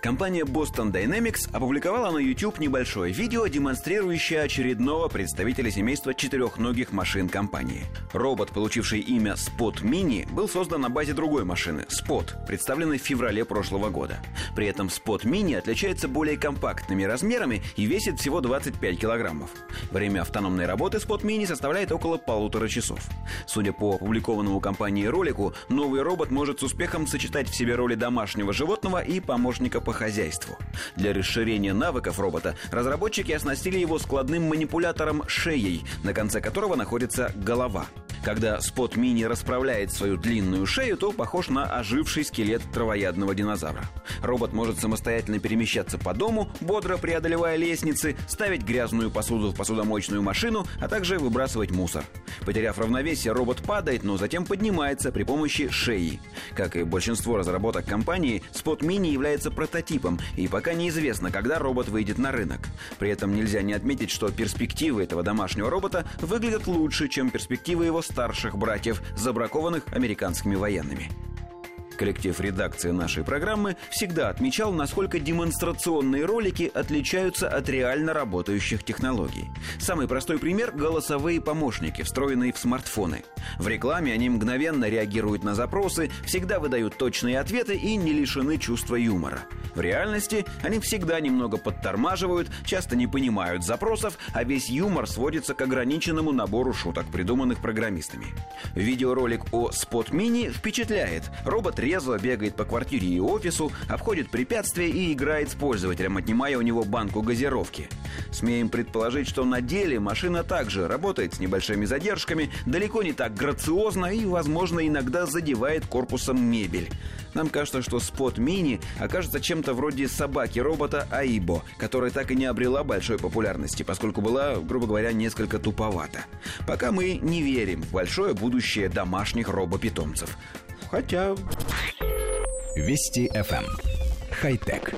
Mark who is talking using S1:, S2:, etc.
S1: Компания Boston Dynamics опубликовала на YouTube небольшое видео, демонстрирующее очередного представителя семейства четырехногих машин компании. Робот, получивший имя Spot Mini, был создан на базе другой машины Spot, представленной в феврале прошлого года. При этом Spot Mini отличается более компактными размерами и весит всего 25 килограммов. Время автономной работы Spot Mini составляет около полутора часов. Судя по опубликованному компанией ролику, новый робот может с успехом сочетать в себе роли домашнего животного и помощника по хозяйству. Для расширения навыков робота разработчики оснастили его складным манипулятором шеей, на конце которого находится голова – когда спот мини расправляет свою длинную шею, то похож на оживший скелет травоядного динозавра. Робот может самостоятельно перемещаться по дому, бодро преодолевая лестницы, ставить грязную посуду в посудомоечную машину, а также выбрасывать мусор. Потеряв равновесие, робот падает, но затем поднимается при помощи шеи. Как и большинство разработок компании, Spot Mini является прототипом, и пока неизвестно, когда робот выйдет на рынок. При этом нельзя не отметить, что перспективы этого домашнего робота выглядят лучше, чем перспективы его старших братьев, забракованных американскими военными. Коллектив редакции нашей программы всегда отмечал, насколько демонстрационные ролики отличаются от реально работающих технологий. Самый простой пример – голосовые помощники, встроенные в смартфоны. В рекламе они мгновенно реагируют на запросы, всегда выдают точные ответы и не лишены чувства юмора. В реальности они всегда немного подтормаживают, часто не понимают запросов, а весь юмор сводится к ограниченному набору шуток, придуманных программистами. Видеоролик о Spot Mini впечатляет. Робот резво бегает по квартире и офису, обходит препятствия и играет с пользователем, отнимая у него банку газировки. Смеем предположить, что на деле машина также работает с небольшими задержками, далеко не так грациозно и, возможно, иногда задевает корпусом мебель. Нам кажется, что Spot Mini окажется чем-то вроде собаки-робота Аибо, которая так и не обрела большой популярности, поскольку была, грубо говоря, несколько туповата. Пока мы не верим в большое будущее домашних робопитомцев. Хотя...
S2: Вести FM. Эм. Хай-тек.